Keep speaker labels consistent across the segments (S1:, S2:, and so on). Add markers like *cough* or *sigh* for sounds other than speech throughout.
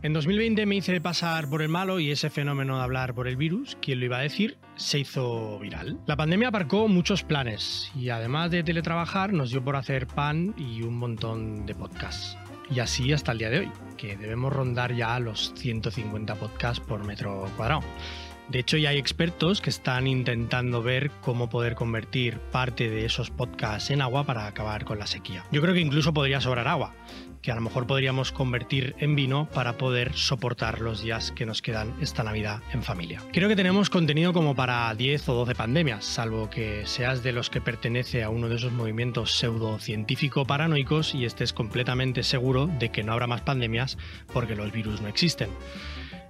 S1: En 2020 me hice pasar por el malo y ese fenómeno de hablar por el virus, quien lo iba a decir, se hizo viral. La pandemia aparcó muchos planes y además de teletrabajar nos dio por hacer pan y un montón de podcasts. Y así hasta el día de hoy, que debemos rondar ya los 150 podcasts por metro cuadrado. De hecho, ya hay expertos que están intentando ver cómo poder convertir parte de esos podcasts en agua para acabar con la sequía. Yo creo que incluso podría sobrar agua, que a lo mejor podríamos convertir en vino para poder soportar los días que nos quedan esta Navidad en familia. Creo que tenemos contenido como para 10 o 12 pandemias, salvo que seas de los que pertenece a uno de esos movimientos pseudocientífico paranoicos y estés completamente seguro de que no habrá más pandemias porque los virus no existen.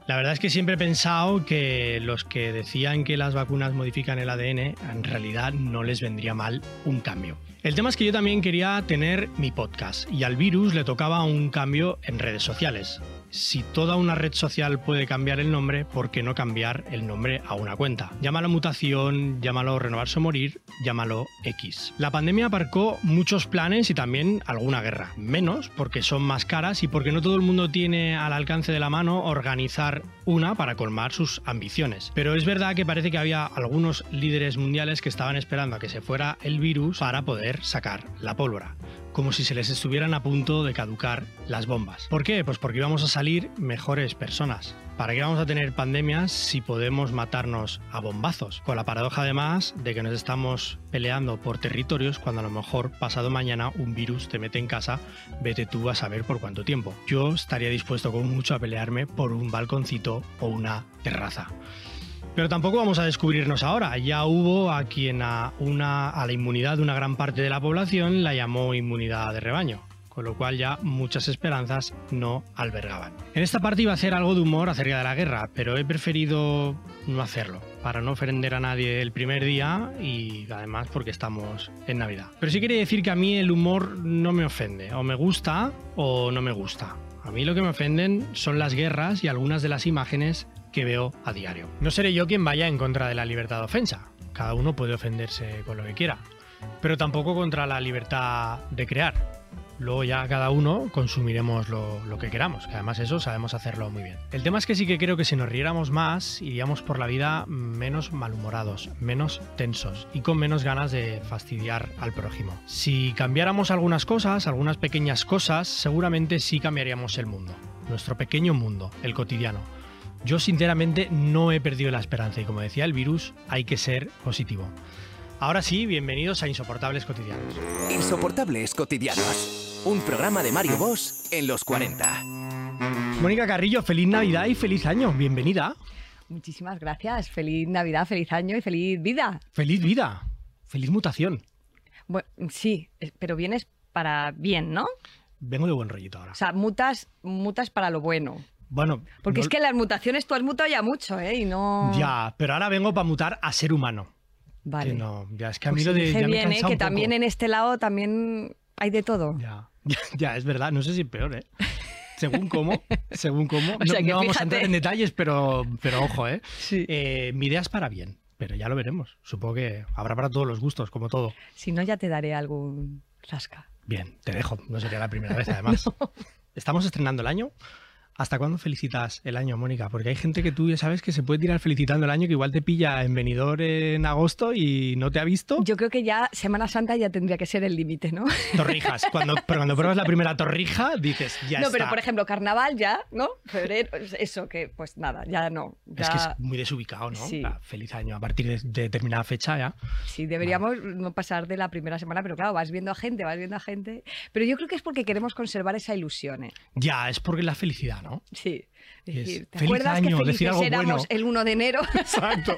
S1: La verdad es que siempre he pensado que los que decían que las vacunas modifican el ADN, en realidad no les vendría mal un cambio. El tema es que yo también quería tener mi podcast y al virus le tocaba un cambio en redes sociales si toda una red social puede cambiar el nombre, ¿por qué no cambiar el nombre a una cuenta? Llámalo mutación, llámalo renovarse o morir, llámalo X. La pandemia aparcó muchos planes y también alguna guerra. Menos porque son más caras y porque no todo el mundo tiene al alcance de la mano organizar una para colmar sus ambiciones. Pero es verdad que parece que había algunos líderes mundiales que estaban esperando a que se fuera el virus para poder sacar la pólvora como si se les estuvieran a punto de caducar las bombas. ¿Por qué? Pues porque íbamos a salir mejores personas. ¿Para qué vamos a tener pandemias si podemos matarnos a bombazos? Con la paradoja además de que nos estamos peleando por territorios cuando a lo mejor pasado mañana un virus te mete en casa, vete tú a saber por cuánto tiempo. Yo estaría dispuesto con mucho a pelearme por un balconcito o una terraza. Pero tampoco vamos a descubrirnos ahora. Ya hubo a quien a, una, a la inmunidad de una gran parte de la población la llamó inmunidad de rebaño con lo cual ya muchas esperanzas no albergaban. En esta parte iba a hacer algo de humor acerca de la guerra, pero he preferido no hacerlo, para no ofender a nadie el primer día y además porque estamos en Navidad. Pero sí quería decir que a mí el humor no me ofende, o me gusta o no me gusta. A mí lo que me ofenden son las guerras y algunas de las imágenes que veo a diario. No seré yo quien vaya en contra de la libertad de ofensa. Cada uno puede ofenderse con lo que quiera. Pero tampoco contra la libertad de crear. Luego ya cada uno consumiremos lo, que queramos, que además eso sabemos hacerlo muy bien. El tema es que sí que creo que si nos riéramos más, iríamos por la vida menos malhumorados, menos tensos y con menos ganas de fastidiar al prójimo. Si cambiáramos algunas cosas, algunas pequeñas cosas, seguramente sí cambiaríamos el mundo. Nuestro pequeño mundo, el cotidiano yo sinceramente no he perdido la esperanza y como decía el virus, hay que ser positivo. Ahora sí, bienvenidos a Insoportables Cotidianos.
S2: Insoportables Cotidianos, un programa de Mario Bosch en los 40.
S1: Mónica Carrillo, feliz Navidad y feliz año, bienvenida.
S3: Muchísimas gracias, feliz Navidad, feliz año y feliz vida.
S1: Feliz vida, feliz mutación.
S3: Bueno, sí, pero vienes para bien, ¿no?
S1: Vengo de buen rollito ahora.
S3: O sea, mutas, mutas para lo bueno.
S1: Bueno.
S3: Porque es que las mutaciones tú has mutado ya mucho, ¿eh? Y no.
S1: Ya, pero ahora vengo para mutar a ser humano.
S3: Vale.
S1: Que no, ya es que a mí
S3: Pues
S1: lo de. ya me
S3: ¿eh? Que también en este lado también hay de todo.
S1: Ya, *laughs* ya, ya, es verdad, no sé si peor, ¿eh? Según cómo, *laughs* según cómo.
S3: O sea
S1: no no vamos a entrar en detalles, pero, pero ojo, ¿eh?
S3: Sí.
S1: Eh, Mi idea es para bien, pero ya lo veremos. Supongo que habrá para todos los gustos, como todo.
S3: Si no, ya te daré algún rasca.
S1: Bien, te dejo, no sería la primera vez *laughs* además. Estamos estrenando el año. ¿Hasta cuándo felicitas el año, Mónica? Porque hay gente que tú ya sabes que se puede tirar felicitando el año, que igual te pilla en venidor en agosto y no te ha visto.
S3: Yo creo que ya Semana Santa ya tendría que ser el límite, ¿no? *laughs*
S1: Torrijas. Cuando, pero cuando pruebas la primera torrija, dices, ya
S3: no,
S1: está.
S3: pero por ejemplo, carnaval ya, ¿no? Febrero, eso que, pues nada, ya no. Ya,
S1: Es que es muy desubicado, ¿no?
S3: Sí.
S1: Ah, Feliz año. A partir de, de determinada fecha ya.
S3: Sí, deberíamos no pasar de la primera semana, pero claro, vas viendo a gente, vas viendo a gente. Pero yo creo que es porque queremos conservar esa ilusión, ¿eh?
S1: Ya, es porque es la felicidad, ¿no?
S3: Sí. Decir, ¿te
S1: feliz
S3: acuerdas
S1: año,
S3: que
S1: decir algo bueno.
S3: el 1 de enero? *laughs*
S1: Exacto,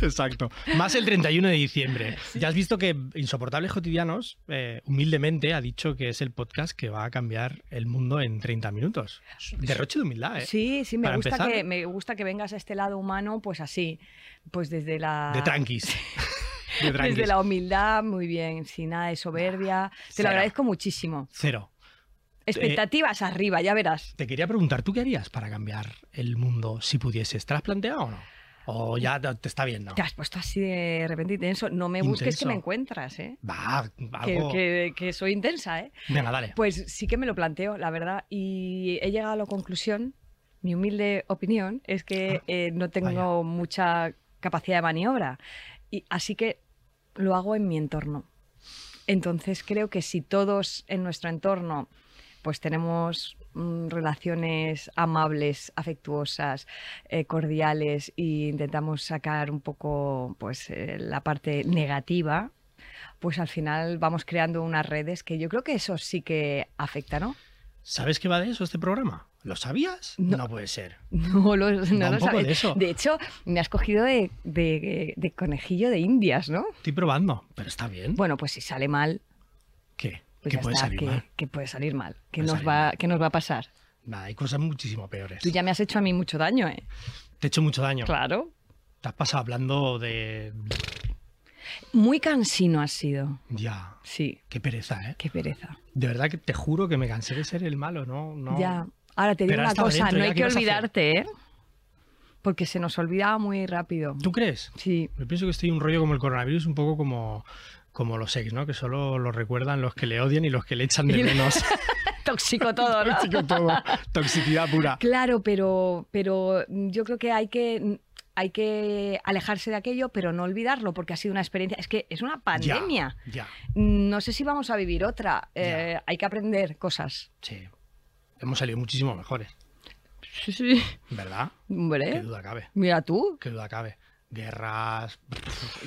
S1: exacto. Más el 31 de diciembre. Ya has visto que Insoportables Cotidianos, eh, humildemente, ha dicho que es el podcast que va a cambiar el mundo en 30 minutos. Derroche de humildad, ¿eh?
S3: Sí, sí, me
S1: Para
S3: gusta,
S1: empezar-
S3: que, me gusta que vengas a este lado humano, pues así, pues desde la...
S1: De tranquis. *laughs* De tranquis.
S3: Desde la humildad, muy bien, sin nada de soberbia. Te
S1: Cero.
S3: lo agradezco muchísimo.
S1: Cero.
S3: Expectativas arriba, ya verás.
S1: Te quería preguntar, ¿tú qué harías para cambiar el mundo si pudieses? ¿Te lo has planteado o no? ¿O ya te te está bien, no?
S3: Te has puesto así de repente intenso. No me busques
S1: Intenso.
S3: que me encuentras, ¿eh?
S1: Va, algo...
S3: que- que soy intensa, ¿eh?
S1: Venga, dale.
S3: Pues sí que me lo planteo, la verdad. Y he llegado a la conclusión mi humilde opinión es que
S1: Ah,
S3: eh, no tengo mucha capacidad de maniobra. Y, así que lo hago en mi entorno. Entonces creo que si todos en nuestro entorno pues tenemos mm, relaciones amables, afectuosas, eh, cordiales e intentamos sacar un poco pues eh, la parte negativa, pues al final vamos creando unas redes que yo creo que eso sí que afecta, ¿no?
S1: ¿Sabes qué va de eso este programa? ¿Lo sabías?
S3: No.
S1: No, puede ser. *laughs*
S3: No lo, no lo sabes.
S1: de eso.
S3: hecho, me has cogido de, de- de conejillo de indias, ¿no?
S1: Estoy probando, pero está bien.
S3: Bueno, pues si sale mal,
S1: ¿Qué?
S3: Pues
S1: ¿Qué
S3: ya
S1: puede
S3: está,
S1: salir
S3: que,
S1: mal?
S3: que puede salir mal. ¿Qué nos, va,
S1: mal.
S3: ¿Qué nos va a pasar?
S1: Nada, hay cosas muchísimo peores.
S3: Tú ya me has hecho a mí mucho daño, ¿eh?
S1: Te he hecho mucho daño.
S3: Claro.
S1: Te has pasado hablando de...
S3: Muy cansino has sido.
S1: Ya,
S3: Sí,
S1: qué pereza, ¿eh?
S3: qué pereza.
S1: De verdad que te juro que me cansé de ser el malo, ¿no? no...
S3: Ya. Ahora te digo
S1: Pero
S3: una cosa,
S1: dentro,
S3: no hay
S1: ¿qué
S3: que olvidarte, ¿eh? Porque se nos olvida muy rápido.
S1: ¿Tú crees?
S3: Sí.
S1: Yo pienso que estoy un rollo como el coronavirus, un poco como, como los ex, ¿no? Que solo lo recuerdan los que le odian y los que le echan de menos. *laughs*
S3: Tóxico todo, ¿no?
S1: Tóxico todo. Toxicidad pura.
S3: Claro, pero, pero yo creo que hay que hay que alejarse de aquello, pero no olvidarlo, porque ha sido una experiencia. Es que es una pandemia.
S1: Ya, ya,
S3: No sé si vamos a vivir otra. Eh, hay que aprender cosas.
S1: sí. Hemos salido muchísimo mejores,
S3: Sí, sí.
S1: ¿verdad? Qué
S3: Hombre,
S1: duda cabe.
S3: mira tú,
S1: Qué duda cabe. Guerras.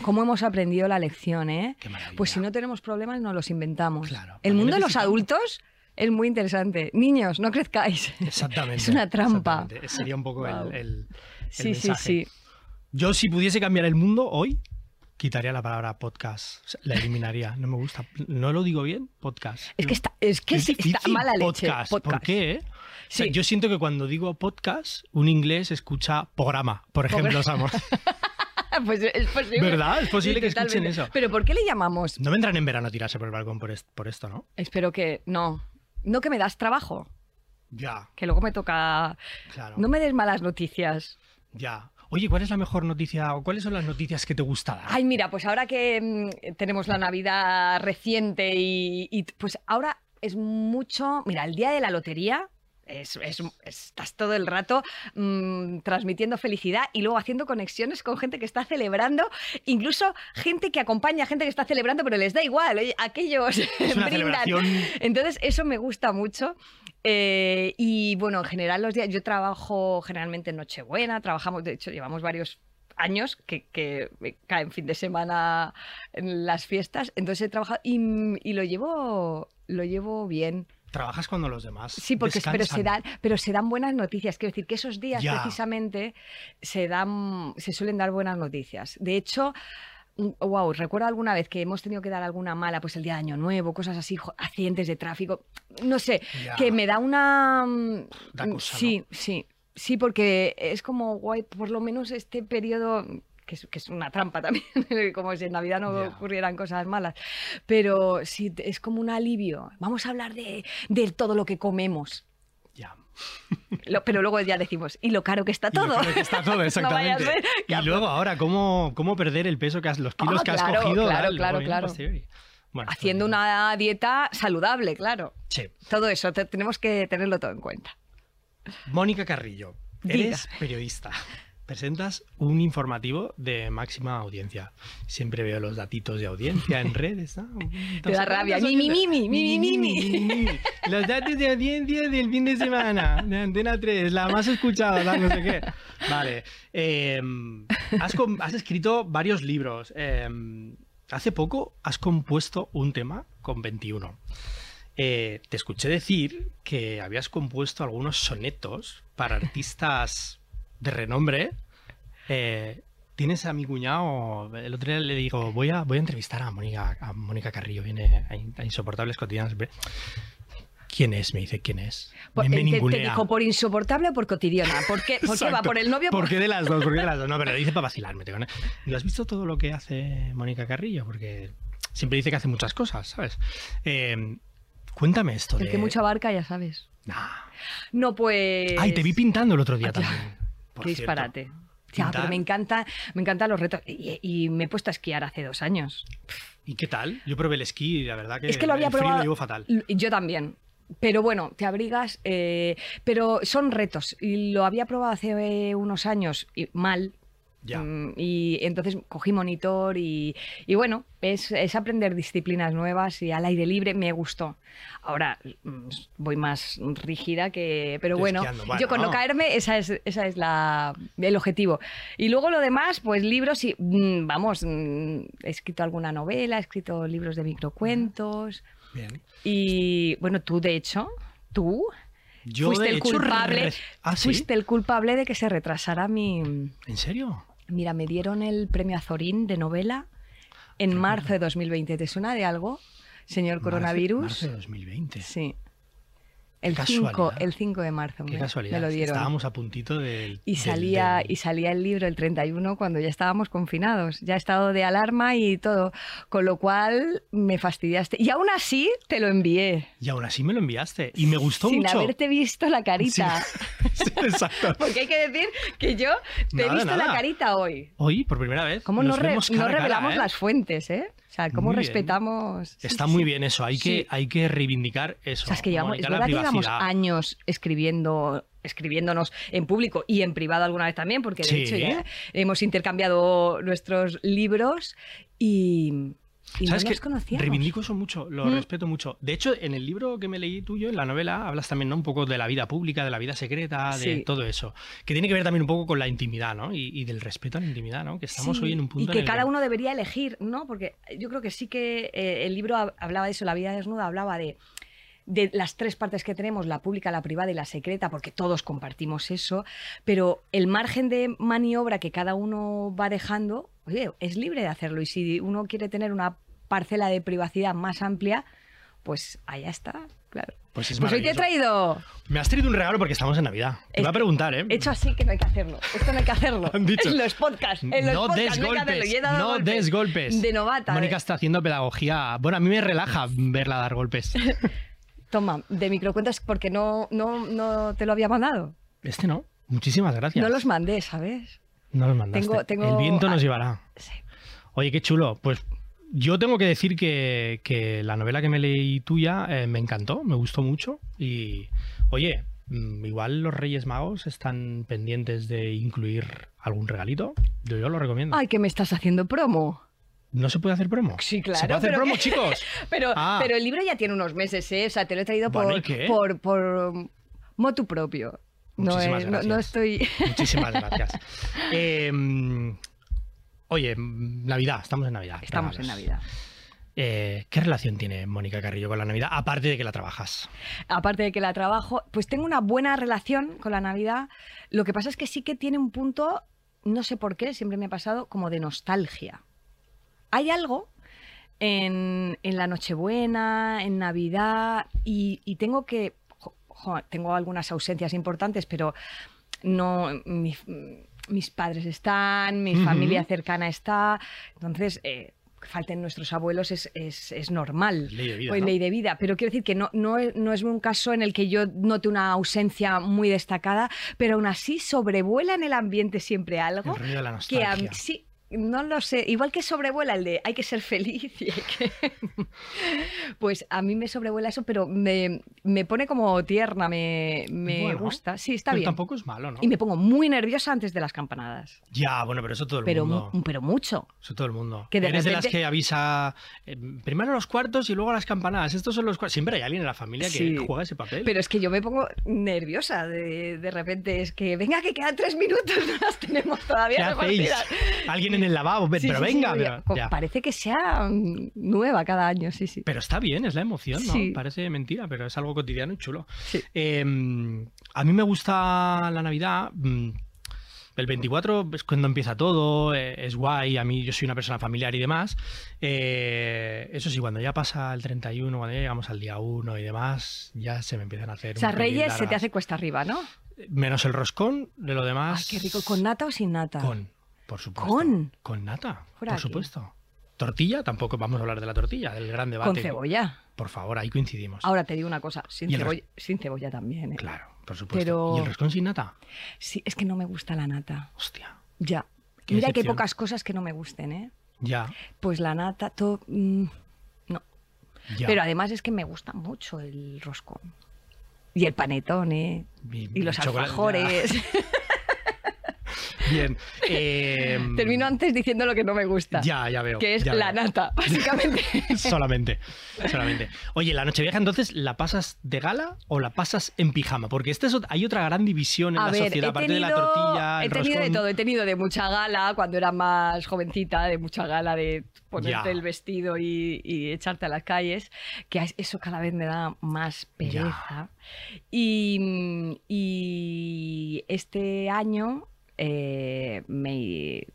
S3: cómo hemos aprendido la lección, ¿eh?
S1: Qué.
S3: Pues si no tenemos problemas, nos los inventamos.
S1: Claro,
S3: El
S1: ¿para qué
S3: mundo de los adultos es muy interesante. Niños, no crezcáis.
S1: Exactamente.
S3: Es una trampa.
S1: Sería un poco el-
S3: Wow.
S1: el, el
S3: Sí, sí,
S1: mensaje.
S3: sí.
S1: Yo, si pudiese cambiar el mundo hoy, quitaría la palabra podcast. La eliminaría. No me gusta. ¿No lo digo bien? Podcast.
S3: Es que está, es que
S1: Es
S3: está mala leche.
S1: podcast. ¿Por qué? eh? O sea,
S3: Sí.
S1: yo siento que cuando digo podcast, un inglés escucha programa, por ejemplo, Samos. *laughs* *laughs*
S3: Pues es posible.
S1: ¿Verdad? Es posible
S3: Sí,
S1: que escuchen
S3: totalmente.
S1: eso.
S3: Pero ¿por qué le llamamos?
S1: No vendrán en verano a tirarse por el balcón por, est- por esto, ¿no?
S3: Espero que no. No que me das trabajo,
S1: Ya,
S3: que luego me toca.
S1: claro.
S3: No me des malas noticias.
S1: Ya. Oye, ¿cuál es la mejor noticia o cuáles son las noticias que te gusta dar?
S3: Ay, mira, pues ahora que mm, tenemos la Navidad reciente y, y, pues ahora es mucho. Mira, el día de la lotería. Es- es- estás todo el rato mm, transmitiendo felicidad y luego haciendo conexiones con gente que está celebrando, incluso gente que acompaña a gente que está celebrando, pero les da igual, aquellos *laughs* brindan. Entonces, eso me gusta mucho. Eh, y bueno, en general, los días. Yo trabajo generalmente en Nochebuena, trabajamos, de hecho, llevamos varios años que, que me caen fin de semana en las fiestas. Entonces he trabajado y, y lo llevo. Lo llevo bien.
S1: Trabajas cuando los demás.
S3: Sí, porque pero se, dan, pero se dan buenas noticias. Quiero decir que esos días
S1: Ya.
S3: precisamente se dan, se suelen dar buenas noticias. De hecho, wow, recuerdo alguna vez que hemos tenido que dar alguna mala, pues el día de Año Nuevo, cosas así, accidentes de tráfico. No sé,
S1: Ya.
S3: que me da una. mm,
S1: Da cosa,
S3: sí, sí, sí, porque es como guay, por lo menos este periodo. Que es, que es una trampa también, *laughs* como si en Navidad no
S1: Ya.
S3: ocurrieran cosas malas. Pero sí, es como un alivio. Vamos a hablar de, de todo lo que comemos.
S1: Ya. *laughs*
S3: Lo- pero luego ya decimos, y lo caro que está
S1: Y lo
S3: todo.
S1: caro que está todo, *laughs*
S3: No
S1: exactamente.
S3: que
S1: y luego ahora, ¿cómo, cómo perder el peso que has, los kilos
S3: Ah,
S1: que has
S3: claro,
S1: cogido?
S3: claro,
S1: tal,
S3: claro, claro.
S1: Bueno,
S3: Haciendo una dieta saludable, claro.
S1: Sí.
S3: Todo eso, te- tenemos que tenerlo todo en cuenta.
S1: Mónica Carrillo,
S3: Diga.
S1: eres periodista. Presentas un informativo de máxima audiencia. Siempre veo los datitos de audiencia en *laughs* redes. ¿no?
S3: Te da rabia. Mi, mi, mi, mi, mi, mi, mi.
S1: Los datos de audiencia del fin de semana de Antena 3, la más escuchada, tal, no sé qué. Vale. eh, has, escrito varios libros. eh, hace poco has compuesto un tema con 21. Eh, te escuché decir que habías compuesto algunos sonetos para artistas de renombre. Eh, Tienes a mi cuñado, el otro día le digo, voy a, voy a entrevistar a Mónica, a Mónica Carrillo, viene a, In- a Insoportables Cotidianos. ¿Quién es? Me dice, ¿quién es?
S3: Por-
S1: me, me
S3: te- te,
S1: ningunea.
S3: dijo por insoportable o por cotidiana. ¿Por qué, por qué va? ¿Por el novio?
S1: ¿Por qué de las dos? ¿Por qué de las dos? No, pero lo *laughs* dice para vacilarme. ¿Y lo has visto todo lo que hace Mónica Carrillo? Porque siempre dice que hace muchas cosas, ¿sabes? Eh, cuéntame esto
S3: El
S1: de...
S3: que mucha barca, ya sabes.
S1: Nah.
S3: No, pues.
S1: Ay, te vi pintando el otro día
S3: Ah,
S1: también. Por
S3: Qué
S1: cierto.
S3: disparate. Ya,
S1: Pintar.
S3: pero me encanta, me encantan los retos. Y, y me he puesto a esquiar hace dos años.
S1: ¿Y qué tal? Yo probé el esquí y la verdad que
S3: es que lo había
S1: el frío
S3: probado.
S1: lo llevo fatal.
S3: Yo también. pero bueno, te abrigas, eh, pero son retos. Y lo había probado hace eh, unos años y mal. Mm, Y entonces cogí monitor y, y bueno, es, es aprender disciplinas nuevas y al aire libre me gustó. Ahora mm, voy más rígida que... Pero bueno,
S1: esquiando, bueno.
S3: yo con no caerme, esa es, esa es la, el objetivo. Y luego lo demás, pues libros y mm, vamos, he escrito alguna novela, he escrito libros de microcuentos.
S1: Bien.
S3: Y bueno, tú de hecho, tú
S1: Yo,
S3: fuiste el
S1: hecho,
S3: culpable.
S1: ¿Ah, sí?
S3: Fuiste el culpable de que se retrasara mi.
S1: ¿En serio?
S3: Mira, me dieron el premio Azorín de novela en marzo de 2020. ¿Te suena de algo, señor
S1: Marzo-
S3: coronavirus?
S1: Marzo de 2020.
S3: Sí. El
S1: Qué
S3: 5,
S1: casualidad.
S3: el 5 de marzo
S1: Qué
S3: me,
S1: casualidad.
S3: me lo dieron.
S1: Estábamos a puntito del.
S3: Y salía,
S1: del-
S3: y salía el libro el 31 cuando ya estábamos confinados, ya estado de alarma y todo, con lo cual me fastidiaste. Y aún así te lo envié,
S1: Y aún así me lo enviaste. Y me gustó
S3: sin
S1: mucho.
S3: haberte visto la carita. *laughs*
S1: Sí, exacto. *laughs*
S3: Porque hay que decir que yo te he
S1: Nada,
S3: visto la carita hoy.
S1: Hoy, por primera vez.
S3: ¿Cómo no, re- no revelamos
S1: ¿eh?
S3: las fuentes, eh? O sea, ¿cómo
S1: Muy
S3: respetamos?
S1: Está
S3: sí,
S1: muy
S3: sí.
S1: bien eso. Hay que, hay que reivindicar eso.
S3: O sea, es que llevamos, es verdad que llevamos años escribiendo escribiéndonos en público y en privado alguna vez también, porque de hecho ya hemos intercambiado nuestros libros y, y no
S1: ¿Sabes qué?
S3: conocíamos.
S1: Reivindico eso mucho, lo
S3: Mm.
S1: respeto mucho. De hecho, en el libro que me leí tuyo, en la novela, hablas también ¿no? un poco de la vida pública, de la vida secreta, de
S3: Sí.
S1: todo eso. Que tiene que ver también un poco con la intimidad, ¿no? Y, y del respeto a la intimidad, ¿no? Que estamos
S3: Sí,
S1: hoy en un punto
S3: Y que
S1: en el
S3: cada uno debería elegir, ¿no? Porque yo creo que sí que eh, el libro hab- hablaba de eso, La vida desnuda hablaba de, de las tres partes que tenemos, la pública, la privada y la secreta, porque todos compartimos eso, pero el margen de maniobra que cada uno va dejando, oye, es libre de hacerlo. Y si uno quiere tener una parcela de privacidad más amplia, pues allá está, claro.
S1: Pues es
S3: Pues hoy te he traído,
S1: Me has traído un regalo porque estamos en Navidad. Te voy a preguntar, ¿eh?
S3: hecho así que no hay que hacerlo. Esto no hay que hacerlo. *laughs*
S1: Han dicho.
S3: En los podcasts. En los
S1: no
S3: podcasts
S1: des
S3: no
S1: golpes,
S3: he
S1: no
S3: golpes.
S1: des golpes.
S3: De novata. ¿eh?
S1: Mónica está haciendo pedagogía. Bueno, a mí me relaja verla dar golpes. *laughs*
S3: Toma, de microcuentos porque no, no, no te lo había mandado.
S1: Este no. Muchísimas gracias.
S3: No los mandé, ¿sabes?
S1: No los mandaste.
S3: Tengo- tengo-
S1: El viento nos llevará.
S3: Sí.
S1: Oye, qué chulo. Pues yo tengo que decir que, que la novela que me leí tuya eh, me encantó, me gustó mucho. Y, oye, mm, igual los Reyes Magos están pendientes de incluir algún regalito. Yo, yo lo recomiendo.
S3: Ay, que me estás haciendo promo.
S1: ¿No se puede hacer promo?
S3: Sí, claro.
S1: ¿Se puede hacer
S3: pero
S1: promo,
S3: que-
S1: chicos? *laughs*
S3: Pero,
S1: Ah.
S3: pero el libro ya tiene unos meses, ¿eh? O sea, te lo he traído
S1: Bueno,
S3: por,
S1: ¿y qué?
S3: por, por motu propio. No,
S1: Muchísimas
S3: es- no, no
S1: gracias.
S3: estoy... *laughs*
S1: Muchísimas gracias. Eh, mm, oye, mm, Navidad, estamos en Navidad.
S3: Estamos en. Navidad.
S1: Eh, ¿Qué relación tiene Mónica Carrillo con la Navidad? Aparte de que la trabajas.
S3: aparte de que la trabajo, pues tengo una buena relación con la Navidad. Lo que pasa es que sí que tiene un punto, no sé por qué, siempre me ha pasado como de nostalgia. Hay algo en, en la Nochebuena, en Navidad, y, y tengo que, jo- jo, tengo algunas ausencias importantes, pero no, mi- mis padres están, mi familia cercana está, entonces... eh, que falten nuestros abuelos es, es- es normal.
S1: Ley de vida,
S3: Pues
S1: ¿no?
S3: ley de vida, pero quiero decir que no, no, es, no es un caso en el que yo note una ausencia muy destacada, pero aún así sobrevuela en el ambiente siempre algo
S1: El ruido de la
S3: que a
S1: nostalgia.
S3: mí sí, no lo sé, igual que sobrevuela el de hay que ser feliz y hay que... *laughs* pues a mí me sobrevuela eso, pero me, me pone como tierna, me, me
S1: Bueno,
S3: gusta, sí, está
S1: Pero
S3: bien.
S1: tampoco es malo, ¿no?
S3: Y me pongo muy nerviosa antes de las campanadas,
S1: Ya, bueno, pero eso todo el
S3: pero,
S1: mundo.
S3: mu- pero mucho.
S1: Eso todo el mundo.
S3: Que de
S1: Eres de las
S3: repente-
S1: que avisa eh, primero los cuartos y luego las campanadas. Estos son los cuartos. Siempre hay alguien en la familia que
S3: Sí.
S1: juega ese papel.
S3: Pero es que yo me pongo nerviosa de, de repente. Es que, venga, que quedan tres minutos, *laughs* no las tenemos
S1: ¿Qué
S3: todavía
S1: hacéis?
S3: repartidas.
S1: Alguien en el lavabo,
S3: Sí,
S1: pero
S3: sí,
S1: venga, pero, ya.
S3: Parece que sea nueva cada año, sí, sí.
S1: Pero está bien, es la emoción, ¿no?
S3: Sí.
S1: Parece mentira, pero es algo cotidiano y chulo.
S3: Sí.
S1: Eh, a mí me gusta la Navidad. mm, El 24 es cuando empieza todo, eh, es guay, a mí yo soy una persona familiar y demás. Eh, eso sí, cuando ya pasa el 31, cuando ya llegamos al día 1 y demás, ya se me empiezan a hacer...
S3: O sea,
S1: un
S3: Reyes se te hace cuesta arriba, ¿no?
S1: Menos el roscón, de lo
S3: Ay,
S1: demás...
S3: qué rico. ¿Con nata o sin nata?
S1: Con, por supuesto.
S3: ¿Con?
S1: Con nata, por supuesto. Tortilla, tampoco vamos a hablar de la tortilla, del gran debate.
S3: Con cebolla.
S1: Por favor, ahí coincidimos.
S3: Ahora te digo una cosa, sin,
S1: ¿Y el
S3: cebolla, sin cebolla también. ¿eh?
S1: Claro, por supuesto.
S3: Pero-
S1: ¿Y el roscón sin nata?
S3: Sí, es que no me gusta la nata.
S1: Hostia.
S3: Ya.
S1: Qué
S3: Mira que hay pocas cosas que no me gusten, ¿eh?
S1: Ya.
S3: Pues la nata, todo... mm, no.
S1: Ya.
S3: Pero además es que me gusta mucho el roscón. Y el panetone.
S1: Y-
S3: Y los alfajores. *laughs*
S1: Bien. eh, *laughs*
S3: Termino antes diciendo lo que no me gusta.
S1: Ya, ya veo.
S3: Que es la
S1: veo.
S3: nata, *laughs* básicamente.
S1: solamente, solamente. Oye, la Nochevieja entonces, ¿la pasas de gala o la pasas en pijama? Porque este es hay otra gran división en
S3: A
S1: la
S3: ver,
S1: sociedad, aparte de la
S3: tenido-
S1: tortilla,
S3: He tenido de todo, he tenido de mucha gala cuando era más jovencita, de mucha gala de ponerte
S1: Ya.
S3: el vestido y, y echarte a las calles, que es- eso cada vez me da más pereza. Y, y este año eh, me,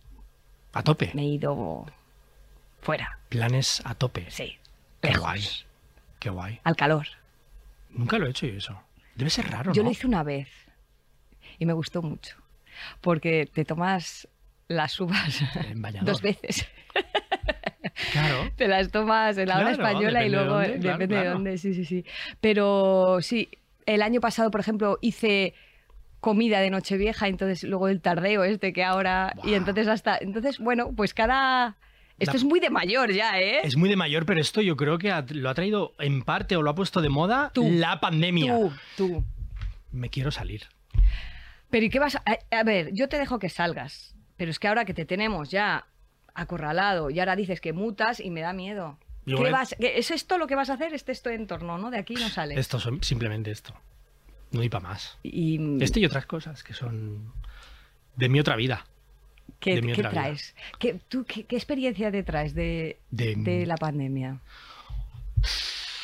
S1: A tope.
S3: me he ido fuera,
S1: Planes a tope.
S3: sí,
S1: Qué
S3: lejos,
S1: guay. Qué guay.
S3: al calor.
S1: Nunca lo he hecho yo eso. Debe ser raro,
S3: Yo
S1: ¿no?
S3: lo hice una vez y me gustó mucho, porque te tomas las uvas *laughs* dos veces. *laughs*
S1: Claro.
S3: Te las tomas en la hora española y
S1: de
S3: luego
S1: claro,
S3: depende de
S1: claro.
S3: dónde, sí, sí, sí. Pero sí, el año pasado, por ejemplo, hice comida de Nochevieja, entonces luego el tardeo este que ahora y entonces hasta entonces bueno, pues cada esto es muy de mayor ya, ¿eh?
S1: Es muy de mayor, pero esto yo creo que lo ha traído en parte o lo ha puesto de moda
S3: Tú.
S1: la pandemia.
S3: Tú, tú.
S1: Me quiero salir.
S3: Pero ¿y qué vas a, a ver, yo te dejo que salgas, pero es que ahora que te tenemos ya acorralado y ahora dices que mutas y me da miedo. ¿Qué vas, ¿Es esto lo que vas a hacer? Este es tu entorno, ¿no? De aquí no sales.
S1: Esto simplemente esto. No hay para más.
S3: Y,
S1: Este y otras cosas que son de mi otra vida.
S3: ¿Qué, qué traes? ¿Qué, tú, qué, qué experiencia te traes de,
S1: De-
S3: de la pandemia?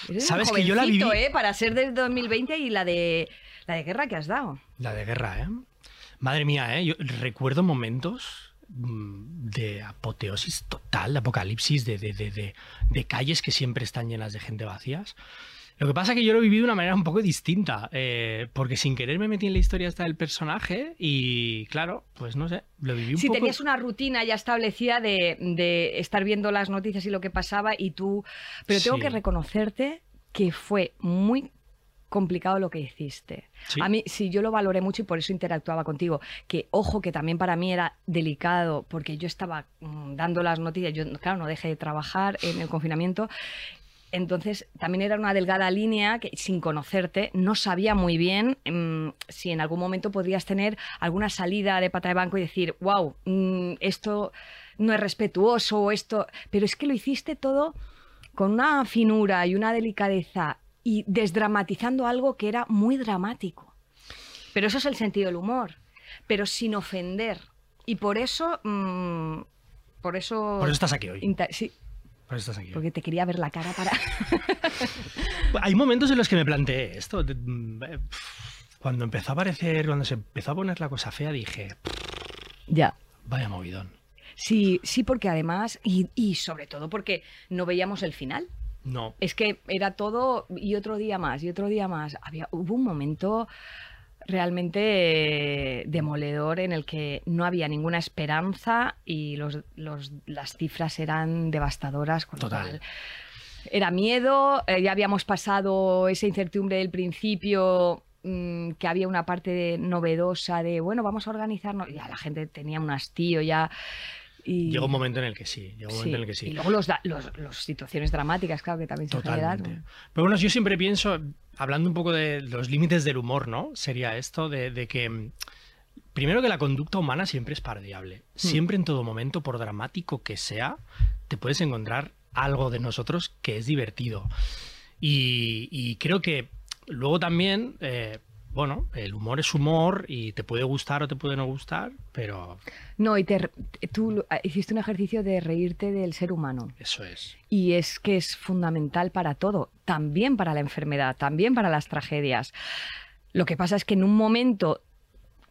S3: Eres
S1: Sabes
S3: un
S1: que yo la viví-
S3: ¿eh? Para ser del 2020 y la de la de guerra que has dado.
S1: La de guerra, ¿eh? Madre mía, ¿eh? Yo recuerdo momentos mm, de apoteosis total, de apocalipsis, de, de, de, de- de calles que siempre están llenas de gente vacías. Lo que pasa es que yo lo he vivido de una manera un poco distinta, eh, porque sin querer me metí en la historia hasta del personaje y, claro, pues no sé, lo viví un
S3: Si
S1: poco...
S3: tenías una rutina ya establecida de, de estar viendo las noticias y lo que pasaba y tú... Pero tengo
S1: Sí.
S3: que reconocerte que fue muy complicado lo que hiciste.
S1: Sí.
S3: A mí sí, yo lo valoré mucho y por eso interactuaba contigo. Que ojo, que también para mí era delicado porque yo estaba mm, dando las noticias, yo claro, no dejé de trabajar en el confinamiento. Entonces, también era una delgada línea que, sin conocerte, no sabía muy bien mm, si en algún momento podrías tener alguna salida de pata de banco y decir, wow, esto no es respetuoso, o esto. Pero es que lo hiciste todo con una finura y una delicadeza y desdramatizando algo que era muy dramático. Pero eso es el sentido del humor, pero sin ofender. Y por eso. mm, por eso.
S1: Por eso estás aquí hoy.
S3: sí,
S1: Estás aquí
S3: porque te quería ver la cara para. *laughs*
S1: Hay momentos en los que me planteé esto. mm, eh, Cuando empezó a aparecer, cuando se empezó a poner la cosa fea, dije, "Pff,
S3: ya.
S1: vaya movidón.
S3: Sí, sí, porque además, y, y sobre todo porque no veíamos el final.
S1: No,
S3: Es que era todo y otro día más y otro día más. Había, hubo un momento realmente eh, demoledor en el que no había ninguna esperanza y los, los- las cifras eran devastadoras. Con lo
S1: Total.
S3: cual era miedo, eh, ya habíamos pasado esa incertidumbre del principio mm, que había una parte de- novedosa de, bueno, vamos a organizarnos. Ya la gente tenía un hastío ya. Y,
S1: llegó un momento en el que sí, llegó un momento en el que sí.
S3: Y luego da- los- los situaciones dramáticas, claro, que también se
S1: Totalmente.
S3: generaron.
S1: Pero bueno, yo siempre pienso, hablando un poco de los límites del humor, ¿no? Sería esto de, de que, mm, primero que la conducta humana siempre es parodiable.
S3: Hmm.
S1: Siempre en todo momento, por dramático que sea, te puedes encontrar algo de nosotros que es divertido. Y, y creo que luego también, eh, bueno, el humor es humor y te puede gustar o te puede no gustar, pero
S3: No, y te tú ah, hiciste un ejercicio de reírte del ser humano.
S1: eso es.
S3: Y es que es fundamental para todo, también para la enfermedad, también para las tragedias. Lo que pasa es que en un momento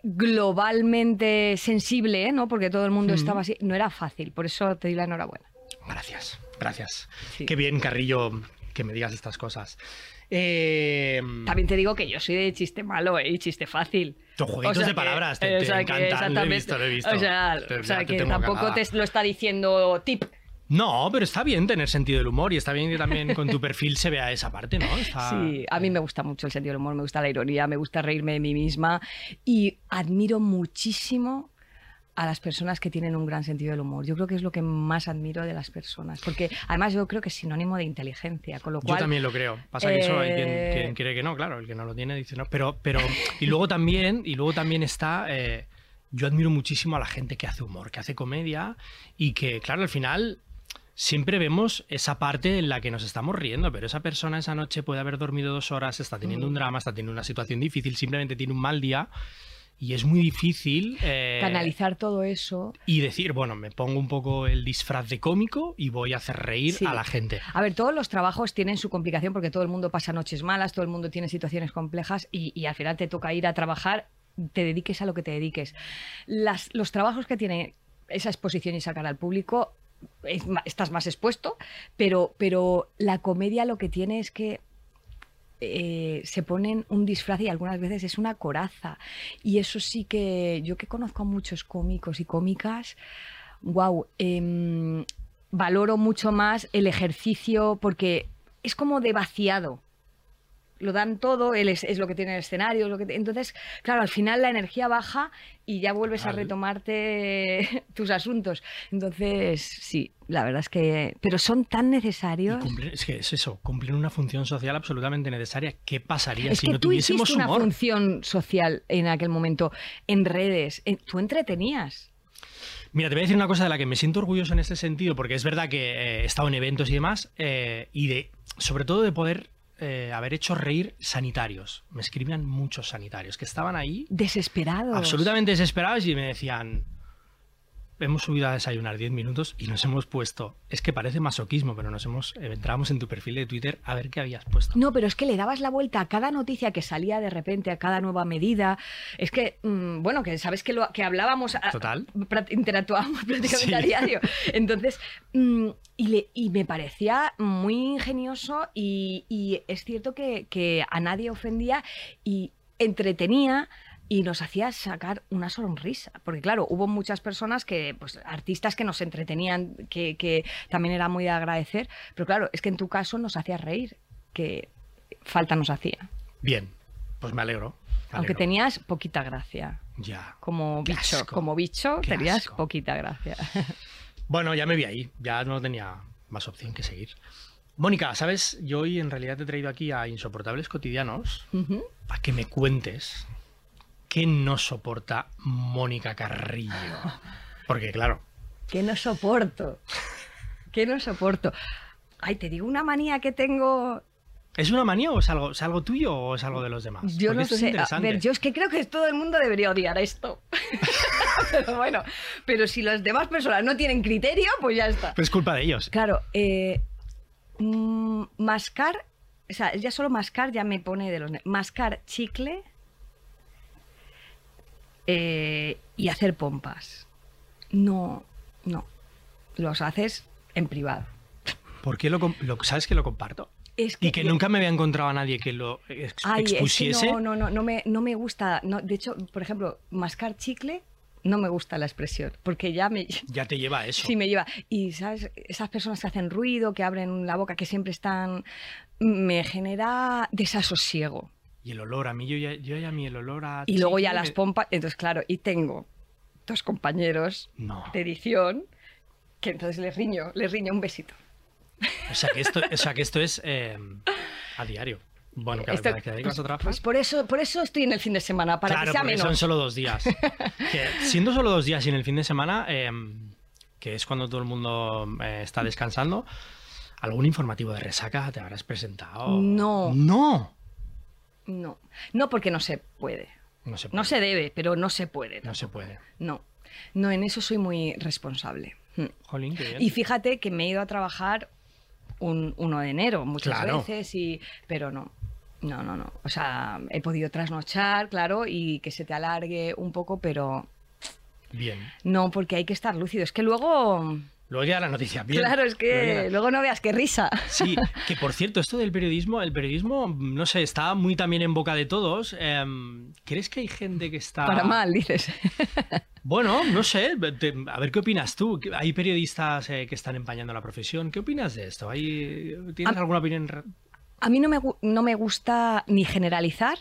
S3: globalmente sensible, ¿eh? ¿no? Porque todo el mundo
S1: Mm.
S3: estaba así, no era fácil, por eso te di la enhorabuena.
S1: Gracias, gracias.
S3: Sí.
S1: Qué bien, Carrillo, que me digas estas cosas. Eh,
S3: También te digo que yo soy de chiste malo ¿eh? y chiste fácil.
S1: Tus jueguitos de
S3: que-
S1: palabras, te- te encantan, lo he visto, lo he visto.
S3: O sea,
S1: Te-
S3: o sea,
S1: ya te
S3: que tampoco te lo está diciendo tip.
S1: No, pero está bien tener sentido del humor y está bien que también con tu perfil se vea esa parte, ¿no? Está-
S3: Sí, a mí me gusta mucho el sentido del humor, me gusta la ironía, me gusta reírme de mí misma y admiro muchísimo a las personas que tienen un gran sentido del humor. Yo creo que es lo que más admiro de las personas, porque además yo creo que es sinónimo de inteligencia, con lo cual...
S1: Yo también lo creo. Pasa que eso hay quien,
S3: Eh,
S1: quien cree que no, claro, el que no lo tiene dice no. Pero, pero y luego también, y luego también está, eh, yo admiro muchísimo a la gente que hace humor, que hace comedia y que, claro, al final siempre vemos esa parte en la que nos estamos riendo, pero esa persona esa noche puede haber dormido dos horas, está teniendo un drama, está teniendo una situación difícil, simplemente tiene un mal día. Y es muy difícil eh,
S3: Canalizar todo eso.
S1: y decir, bueno, me pongo un poco el disfraz de cómico y voy a hacer reír
S3: Sí.
S1: a la gente.
S3: A ver, todos los trabajos tienen su complicación porque todo el mundo pasa noches malas, todo el mundo tiene situaciones complejas y, y al final te toca ir a trabajar, te dediques a lo que te dediques. Las- los trabajos que tiene esa exposición y sacar al público, es estás más expuesto, pero, pero la comedia lo que tiene es que eh, se ponen un disfraz y algunas veces es una coraza. Y eso sí que yo que conozco a muchos cómicos y cómicas, wow, valoro mucho más el ejercicio porque es como de vaciado. Lo dan todo, él es, es lo que tiene el escenario, es lo que entonces, claro, al final la energía baja y ya vuelves a retomarte *laughs* tus asuntos. Entonces, sí, la verdad es que, pero son tan necesarios.
S1: es que es eso, cumplen una función social absolutamente necesaria. ¿Qué pasaría
S3: Es
S1: si
S3: que
S1: no
S3: tú
S1: tuviésemos
S3: hiciste una función social en aquel momento, en redes, en- tú entretenías.
S1: Mira, te voy a decir una cosa de la que me siento orgulloso en este sentido, porque es verdad que eh, he estado en eventos y demás, eh, y de, sobre todo de poder eh, haber hecho reír sanitarios. Me escribían muchos sanitarios que estaban ahí
S3: Desesperados.
S1: absolutamente desesperados y me decían, hemos subido a desayunar 10 minutos y nos hemos puesto, es que parece masoquismo, pero nos hemos, eh, entramos en tu perfil de Twitter a ver qué habías puesto.
S3: No, pero es que le dabas la vuelta a cada noticia que salía de repente, a cada nueva medida. Es que, mm, bueno, que sabes que, lo, que hablábamos, a-
S1: Total.
S3: pra- interactuábamos *laughs* prácticamente
S1: Sí.
S3: a diario. Entonces, mm, y, le- y me parecía muy ingenioso y, y es cierto que, que a nadie ofendía y entretenía y nos hacía sacar una sonrisa. Porque claro, hubo muchas personas que, pues artistas que nos entretenían, que, que también era muy de agradecer, pero claro, es que en tu caso nos hacía reír, que falta nos hacía.
S1: Bien, pues me alegro. me
S3: Aunque
S1: alegro.
S3: tenías poquita gracia.
S1: Ya.
S3: Como
S1: Qué
S3: bicho,
S1: asco.
S3: como bicho
S1: Qué
S3: tenías
S1: asco.
S3: poquita gracia. *laughs*
S1: Bueno, ya me vi ahí, ya no tenía más opción que seguir. Mónica, ¿sabes? Yo hoy en realidad te he traído aquí a Insoportables Cotidianos
S3: Ujú.
S1: para que me cuentes qué no soporta Mónica Carrillo. Porque claro,
S3: que no soporto. Que no soporto. Ay, te digo una manía que tengo.
S1: ¿es una manía o es algo, es algo tuyo o es algo de los demás?
S3: Yo
S1: Porque
S3: no sé. A ver, yo es que creo que todo el mundo debería odiar esto. *laughs* *laughs* pero bueno, pero si las demás personas no tienen criterio, pues ya está.
S1: Pues es culpa de ellos.
S3: Claro, eh, mm, mascar, o sea, ya solo mascar ya me pone de los... Mascar chicle eh, y hacer pompas. No, no. Los haces en privado.
S1: ¿Por qué lo, sabes que lo comparto?
S3: Es
S1: Y que nunca me había encontrado a nadie que lo ex-
S3: Ay, es que
S1: expusiese.
S3: no, no, no, no me, no me gusta. No, de hecho, por ejemplo, mascar chicle, no me gusta la expresión, porque ya me,
S1: Ya te lleva a eso.
S3: Sí, me lleva. Y, ¿sabes? Esas personas que hacen ruido, que abren la boca, que siempre están. Me genera desasosiego.
S1: Y el olor, a mí yo ya, yo ya a mí el olor a
S3: Y luego ya las pompas. Entonces, claro, y tengo dos compañeros
S1: No.
S3: de edición que entonces les riño, les riño un besito.
S1: O sea que esto, o sea que esto es eh, a diario. Bueno, claro,
S3: Esto-
S1: ¿para qué dedicas a trabajar?
S3: pues por eso, por eso estoy en el fin de semana, para
S1: claro,
S3: que sea menos.
S1: son solo dos días. *laughs* Que siendo solo dos días y en el fin de semana, eh, que es cuando todo el mundo eh, está descansando, ¿algún informativo de resaca te habrás presentado?
S3: No.
S1: No.
S3: No, no porque no se puede.
S1: No se puede.
S3: No se debe, pero no se puede.
S1: No se puede.
S3: No, no, en eso soy muy responsable. Mm.
S1: Jolín, qué bien.
S3: Y fíjate que me he ido a trabajar un 1 de enero muchas
S1: Claro.
S3: veces, y, pero no. No, no, no. O sea, he podido trasnochar, claro, y que se te alargue un poco, pero
S1: Bien.
S3: no, porque hay que estar lúcido. Es que luego,
S1: Luego llega la noticia. Bien.
S3: claro, es que luego no veas qué risa.
S1: Sí, que por cierto, esto del periodismo, el periodismo, no sé, está muy también en boca de todos. Em, ¿Crees que hay gente que está...
S3: Para mal, dices. *laughs*
S1: Bueno, no sé, te- a ver qué opinas tú. Hay periodistas eh, que están empañando la profesión. ¿Qué opinas de esto? ¿Hay, ¿Tienes
S3: A-
S1: alguna opinión?
S3: A mí no me, no me gusta ni generalizar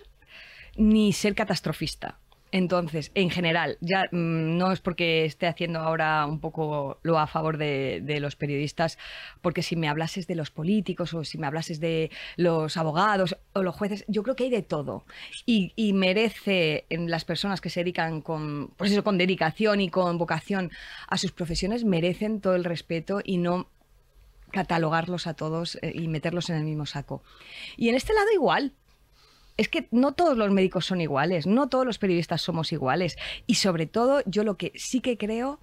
S3: ni ser catastrofista. Entonces, en general, ya mm, no es porque esté haciendo ahora un poco lo a favor de, los periodistas, porque si me hablases de los políticos o si me hablases de los abogados o los jueces, yo creo que hay de todo. Y, y merece en las personas que se dedican con, pues eso, con dedicación y con vocación a sus profesiones, merecen todo el respeto y no catalogarlos a todos eh, y meterlos en el mismo saco. Y en este lado igual, es que no todos los médicos son iguales, no todos los periodistas somos iguales. Y sobre todo, yo lo que sí que creo,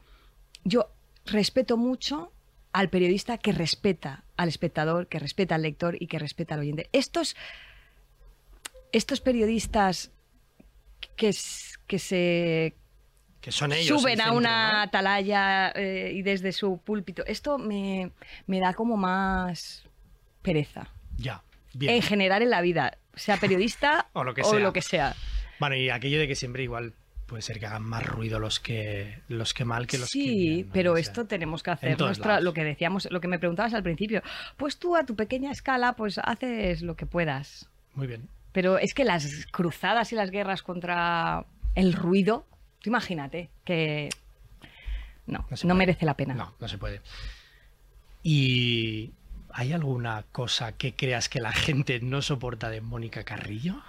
S3: yo respeto mucho al periodista que respeta al espectador, que respeta al lector y que respeta al oyente. Estos, estos periodistas que, que se
S1: que son ellos
S3: suben
S1: el
S3: a una
S1: ¿no?
S3: atalaya eh, y desde su púlpito, esto me, me da como más pereza.
S1: Ya, bien.
S3: En general en la vida, sea periodista *laughs*
S1: O lo que sea.
S3: lo que sea.
S1: Bueno, y aquello de que siempre igual puede ser que hagan más ruido los que los que mal que los que
S3: sí,
S1: bien, ¿no?
S3: pero
S1: O sea,
S3: esto tenemos que hacer nuestra, lo que decíamos, lo que me preguntabas al principio. Pues tú a tu pequeña escala, pues haces lo que puedas.
S1: Muy bien.
S3: Pero es que las cruzadas y las guerras contra el ruido, tú imagínate que no,
S1: No
S3: merece la pena.
S1: No, no se puede. ¿Y hay alguna cosa que creas que la gente no soporta de Mónica Carrillo?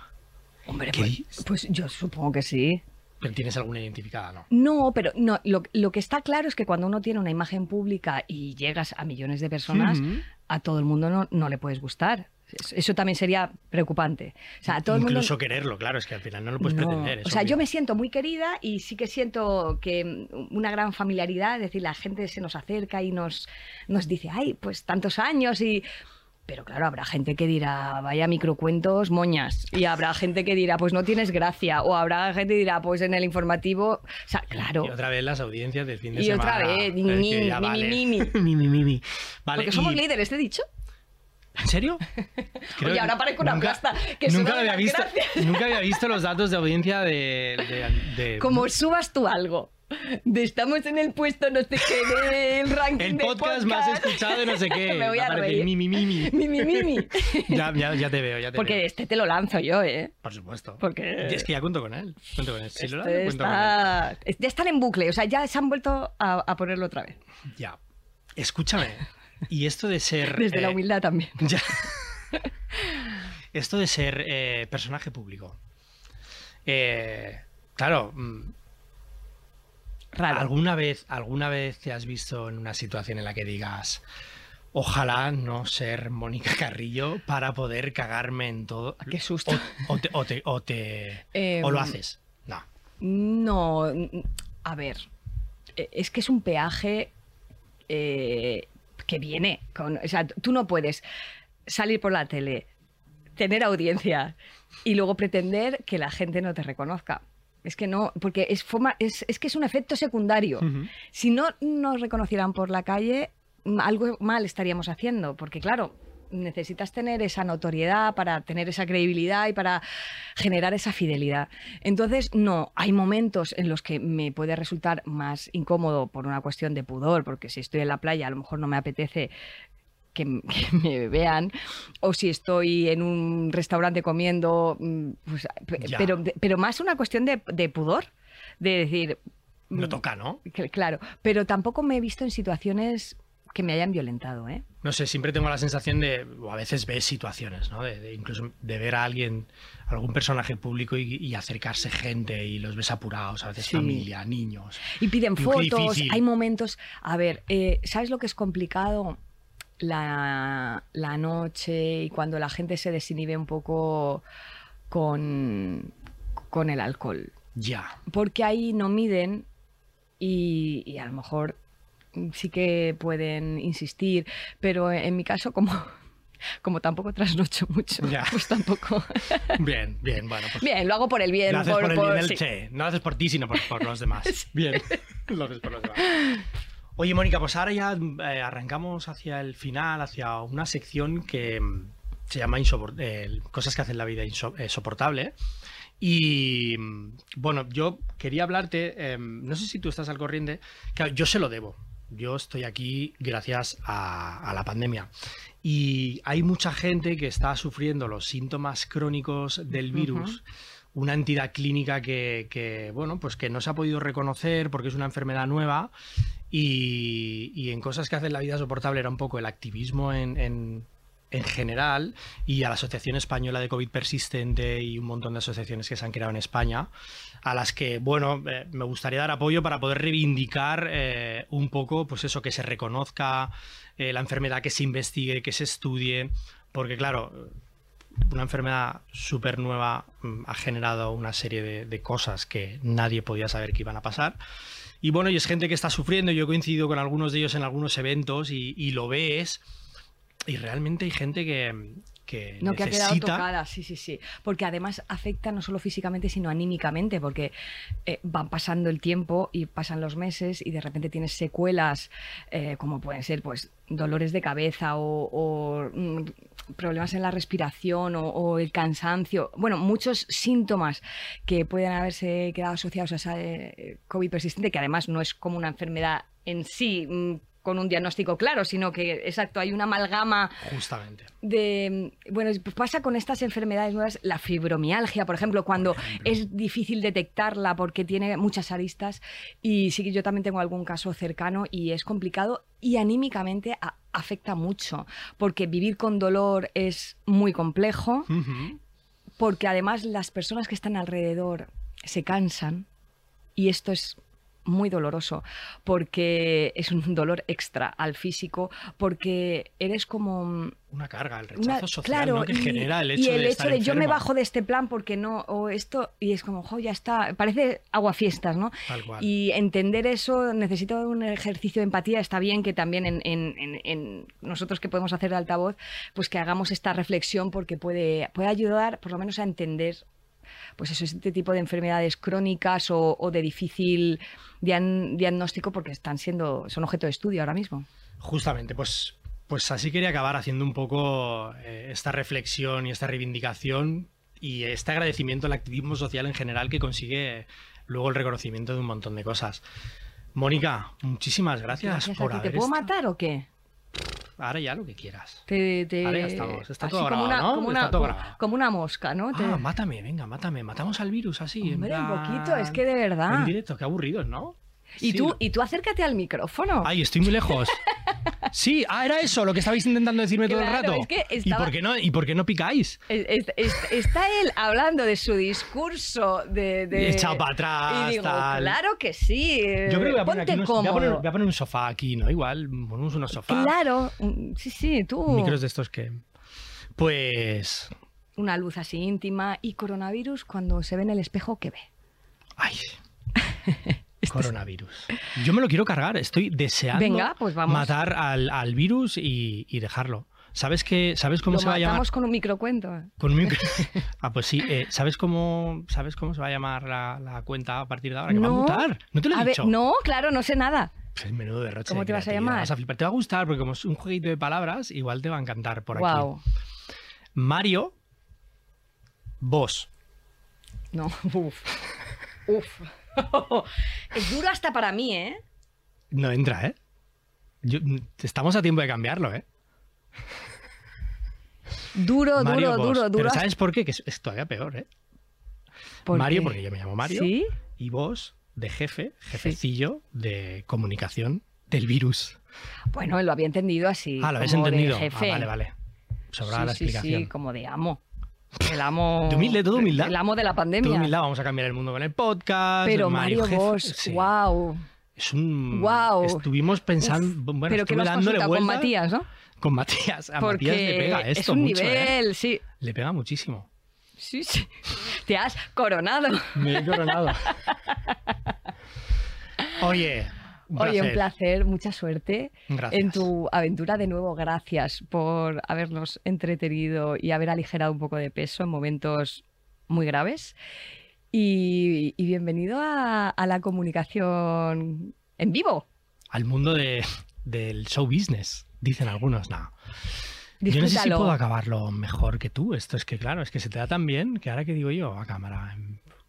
S3: Hombre,
S1: ¿Qué
S3: pues, pues yo supongo que sí.
S1: ¿Pero ¿Tienes alguna identificada? No.
S3: No, pero no, lo, lo que está claro es que cuando uno tiene una imagen pública y llegas a millones de personas, a todo el mundo no, no le puedes gustar. Eso- también sería preocupante. O sea, a todo el mundo...
S1: Incluso quererlo, claro, es que al final no lo puedes
S3: No.
S1: pretender.
S3: O sea,
S1: obvio.
S3: yo me siento muy querida y sí que siento que una gran familiaridad, es decir, la gente se nos acerca y nos, nos dice, ay, pues tantos años y... Pero claro, habrá gente que dirá, vaya microcuentos, moñas. Y habrá gente que dirá, pues no tienes gracia. O habrá gente que dirá, pues en el informativo... O sea, claro.
S1: Y otra vez las audiencias del fin de
S3: Y
S1: semana.
S3: otra vez, ni,
S1: Es que
S3: ni,
S1: ya
S3: ni,
S1: vale.
S3: ni, ni, *laughs* ni.
S1: Mi, mi, mi, mi. Vale,
S3: Porque somos
S1: y-
S3: líderes, ¿te he dicho?
S1: ¿En serio? *laughs*
S3: Oye, ahora parezco una
S1: nunca,
S3: plasta, que
S1: nunca, había visto, *laughs* nunca había visto los datos de audiencia de... de- de-
S3: Como subas tú algo. De estamos en el puesto no sé qué del *laughs* ranking
S1: el
S3: de
S1: podcast, más escuchado de no sé qué.
S3: Me voy a reír.
S1: Mi, mi, mi, mi.
S3: Mi, mi, mi, mi.
S1: Ya, ya, ya te veo, ya te
S3: Porque
S1: veo.
S3: este te lo lanzo yo, ¿eh?
S1: Por supuesto.
S3: porque-
S1: Y Es que ya cuento con él. Cuento con él. Si lo
S3: Este
S1: lanzo, cuento con él.
S3: está... Ya están en bucle, o sea, ya se han vuelto a, a ponerlo otra vez.
S1: Ya. Escúchame. Y esto de ser...
S3: Desde la
S1: eh,
S3: humildad también. *laughs*
S1: Ya. Esto de ser eh, personaje público. Eh, claro, mm,
S3: Raro.
S1: ¿alguna vez, ¿alguna vez te has visto en una situación en la que digas, ojalá no ser Mónica Carrillo para poder cagarme en todo?
S3: Qué susto.
S1: O, o te, o, te- o te-
S3: Em,
S1: o lo haces. No.
S3: No, a ver, eh, es que es un peaje eh, que viene con, o sea, tú no puedes salir por la tele, tener audiencia y luego pretender que la gente no te reconozca. Es que no, porque es, forma, es, es que es un efecto secundario. Si no nos reconocieran por la calle, algo mal estaríamos haciendo, porque claro, necesitas tener esa notoriedad para tener esa credibilidad y para generar esa fidelidad. Entonces, no, hay momentos en los que me puede resultar más incómodo por una cuestión de pudor, porque si estoy en la playa a lo mejor no me apetece que, *laughs* me vean, o si estoy en un restaurante comiendo, mm, pues, pero, pero más una cuestión de, de pudor, de decir,
S1: No toca, ¿no?
S3: Claro, pero tampoco me he visto en situaciones que me hayan violentado, ¿eh?
S1: No sé, siempre tengo la sensación de, o a veces ves situaciones, ¿no? De, de incluso de ver a alguien, algún personaje público y, y acercarse gente y los ves apurados, a veces
S3: Sí.
S1: familia, niños.
S3: Y piden fotos, hay momentos... A ver, eh, ¿sabes lo que es complicado? La, la noche y cuando la gente se desinhibe un poco con, con el alcohol.
S1: Ya.
S3: Porque ahí no miden y, y a lo mejor sí que pueden insistir, pero en mi caso como... *laughs* Como tampoco trasnocho mucho,
S1: Ya.
S3: pues tampoco. *laughs*
S1: Bien, bien, bueno. Pues
S3: Bien, lo hago por el bien.
S1: lo haces por, el bien del
S3: sí.
S1: Che. No lo haces por ti, sino por, por los demás. *laughs* Bien. lo haces por los demás. Oye, Mónica, pues ahora ya eh, arrancamos hacia el final, hacia una sección que mm, se llama eh, Cosas que hacen la vida inso- eh. Y mm, bueno, yo quería hablarte, eh, no sé si tú estás al corriente, claro, yo se lo debo. Yo estoy aquí gracias a, a la pandemia. Y hay mucha gente que está sufriendo los síntomas crónicos del virus una entidad clínica que, que, bueno, pues que no se ha podido reconocer porque es una enfermedad nueva y, y en cosas que hacen la vida soportable era un poco el activismo en, en, en general y a la Asociación Española de COVID Persistente y un montón de asociaciones que se han creado en España, a las que, bueno, eh, me gustaría dar apoyo para poder reivindicar eh, un poco, pues eso, que se reconozca eh, la enfermedad, que se investigue, que se estudie, porque claro, una enfermedad súper nueva mm, ha generado una serie de, cosas que nadie podía saber que iban a pasar. Y bueno, y es gente que está sufriendo, yo he coincidido con algunos de ellos en algunos eventos y lo ves y realmente hay gente que, que
S3: No, que ha quedado tocada, sí, sí, sí. Porque además afecta no solo físicamente, sino anímicamente, porque eh, van pasando el tiempo y pasan los meses y de repente tienes secuelas, eh, como pueden ser pues dolores de cabeza o, o, mm, problemas en la respiración o, o el cansancio. Bueno, muchos síntomas que pueden haberse quedado asociados a esa eh, COVID persistente, que además no es como una enfermedad en sí mm, con un diagnóstico claro, sino que, exacto, hay una amalgama
S1: Justamente.
S3: de bueno pues pasa con estas enfermedades nuevas la fibromialgia por ejemplo cuando es difícil detectarla porque tiene muchas aristas y sí que yo también tengo algún caso cercano y es complicado y anímicamente a- afecta mucho porque vivir con dolor es muy complejo porque además las personas que están alrededor se cansan y esto es muy doloroso porque es un dolor extra al físico porque eres como
S1: Una carga, el rechazo
S3: una-
S1: social
S3: claro,
S1: ¿no? que
S3: y,
S1: genera el
S3: y
S1: hecho
S3: el
S1: de
S3: hecho
S1: estar
S3: de yo me bajo de este plan porque no, o esto, y es como, jo, ya está, parece aguafiestas, ¿no?
S1: Tal cual.
S3: Y entender eso necesito un ejercicio de empatía, está bien que también en, en- en- en nosotros que podemos hacer de altavoz, pues que hagamos esta reflexión porque puede, puede ayudar por lo menos a entender pues eso, este tipo de enfermedades crónicas o, o de difícil dian- diagnóstico porque están siendo, son objeto de estudio ahora mismo.
S1: Justamente, pues, pues así quería acabar haciendo un poco eh, esta reflexión y esta reivindicación y este agradecimiento al activismo social en general que consigue luego el reconocimiento de un montón de cosas. Mónica, muchísimas gracias,
S3: Gracias a
S1: por
S3: ti.
S1: haber
S3: ¿Te puedo matar o qué?
S1: Ahora ya lo que quieras.
S3: Te, te-
S1: Ahora ya estamos, está
S3: así
S1: todo
S3: como
S1: grabado,
S3: una,
S1: ¿no?
S3: como, una,
S1: todo
S3: como-
S1: grabado.
S3: como una mosca, ¿no? Te-
S1: Ah, mátame, venga, mátame. Matamos al virus así. en
S3: Hombre, un poquito, es que de verdad.
S1: En directo, qué aburridos, ¿no?
S3: y,
S1: Sí,
S3: tú, y tú acércate al micrófono.
S1: Ay, estoy muy lejos. *laughs* Sí, ah, era eso lo que estabais intentando decirme todo el rato.
S3: es que
S1: ¿Y, por qué no, ¿Y por qué no picáis?
S3: Es- es- es- está él hablando de su discurso de... de-
S1: echado para atrás,
S3: Y digo,
S1: tal.
S3: claro que sí.
S1: Yo creo que voy a poner,
S3: Ponte
S1: aquí unos- voy a poner-
S3: cómodo.
S1: voy a poner un sofá aquí, ¿no? Igual, ponemos unos sofás.
S3: Claro, sí, sí, tú.
S1: Micros de estos que. Pues.
S3: Una luz así íntima. Y coronavirus, cuando se ve en el espejo, ¿qué ve?
S1: Ay. *laughs* Coronavirus. Yo me lo quiero cargar. Estoy deseando
S3: Venga, pues vamos.
S1: matar al, al virus y, y dejarlo. ¿Sabes qué? ¿Sabes cómo
S3: Lo
S1: se va a llamar?
S3: con un microcuento.
S1: Con un micro- *laughs* ah, pues sí. eh, ¿sabes, cómo, ¿Sabes cómo se va a llamar la, la cuenta a partir de ahora? Que va a mutar. ¿No te lo he
S3: A ver,
S1: dicho?
S3: no, claro, no sé nada.
S1: Pues menudo derroche
S3: ¿Cómo te vas a llamar?
S1: Vas a flipar. Te va a gustar porque como es un jueguito de palabras, igual te va a encantar por aquí.
S3: Wow.
S1: Mario Vos.
S3: No, *laughs* uf. Uf. *laughs* es duro hasta para mí, ¿eh?
S1: No entra, ¿eh? Yo- estamos a tiempo de cambiarlo, ¿eh?
S3: Duro,
S1: Mario
S3: duro, duro, duro.
S1: Pero ¿sabes por qué? Que es, es todavía peor, ¿eh?
S3: ¿Por
S1: Mario,
S3: qué?
S1: porque yo me llamo Mario.
S3: ¿Sí?
S1: Y vos, de jefe, jefecillo de comunicación del virus.
S3: Bueno, lo había entendido así.
S1: ah, lo habéis
S3: de
S1: entendido. Ah, vale, vale. Sobraba
S3: sí,
S1: la
S3: sí,
S1: explicación.
S3: sí, como de amo. El amo.
S1: De humilde, todo humildad.
S3: El amo de la pandemia.
S1: Todo humildad, vamos a cambiar el mundo con el podcast.
S3: Pero Mario
S1: jefe,
S3: Bosch,
S1: sí.
S3: wow.
S1: Es un.
S3: Guau.
S1: Estuvimos pensando. bueno,
S3: Pero que has
S1: dándole
S3: con Matías, ¿no?
S1: Con Matías. A
S3: Porque
S1: Matías le pega esto
S3: es un
S1: mucho, ¿eh?
S3: nivel, sí.
S1: Le pega muchísimo.
S3: Sí, sí. *laughs* Te has coronado.
S1: Me he coronado. *laughs* Oye, un
S3: Oye, un
S1: placer.
S3: mucha suerte
S1: Gracias.
S3: en tu aventura. De nuevo, gracias por habernos entretenido y haber aligerado un poco de peso en momentos muy graves. Y, y bienvenido a, a la comunicación en vivo.
S1: Al mundo de- del show business, dicen algunos. No. Yo no sé si puedo acabarlo mejor que tú. Esto es que, claro, es que se te da tan bien que ahora que digo yo a cámara,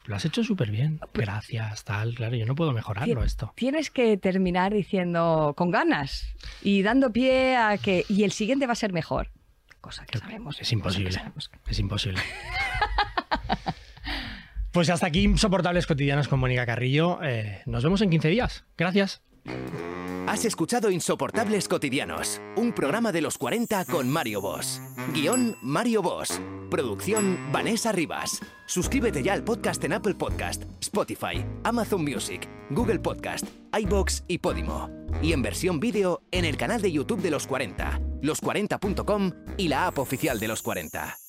S1: lo has hecho súper bien. Gracias, tal. Claro, yo no puedo mejorarlo esto.
S3: Tienes que terminar diciendo con ganas y dando pie a que. Y el siguiente va a ser mejor. Cosa que
S1: Creo
S3: sabemos.
S1: es imposible.
S3: cosa que sabemos.
S1: Es imposible. *laughs* Pues hasta aquí Insoportables Cotidianos con Mónica Carrillo. Eh, nos vemos en 15 días. Gracias.
S2: Has escuchado Insoportables Cotidianos, un programa de los 40 con Mario Boss. Guión Mario Boss. Producción Vanessa Rivas. Suscríbete ya al podcast en Apple Podcast, Spotify, Amazon Music, Google Podcast, iBox y Podimo. Y en versión vídeo en el canal de YouTube de los 40, los40.com y la app oficial de los 40.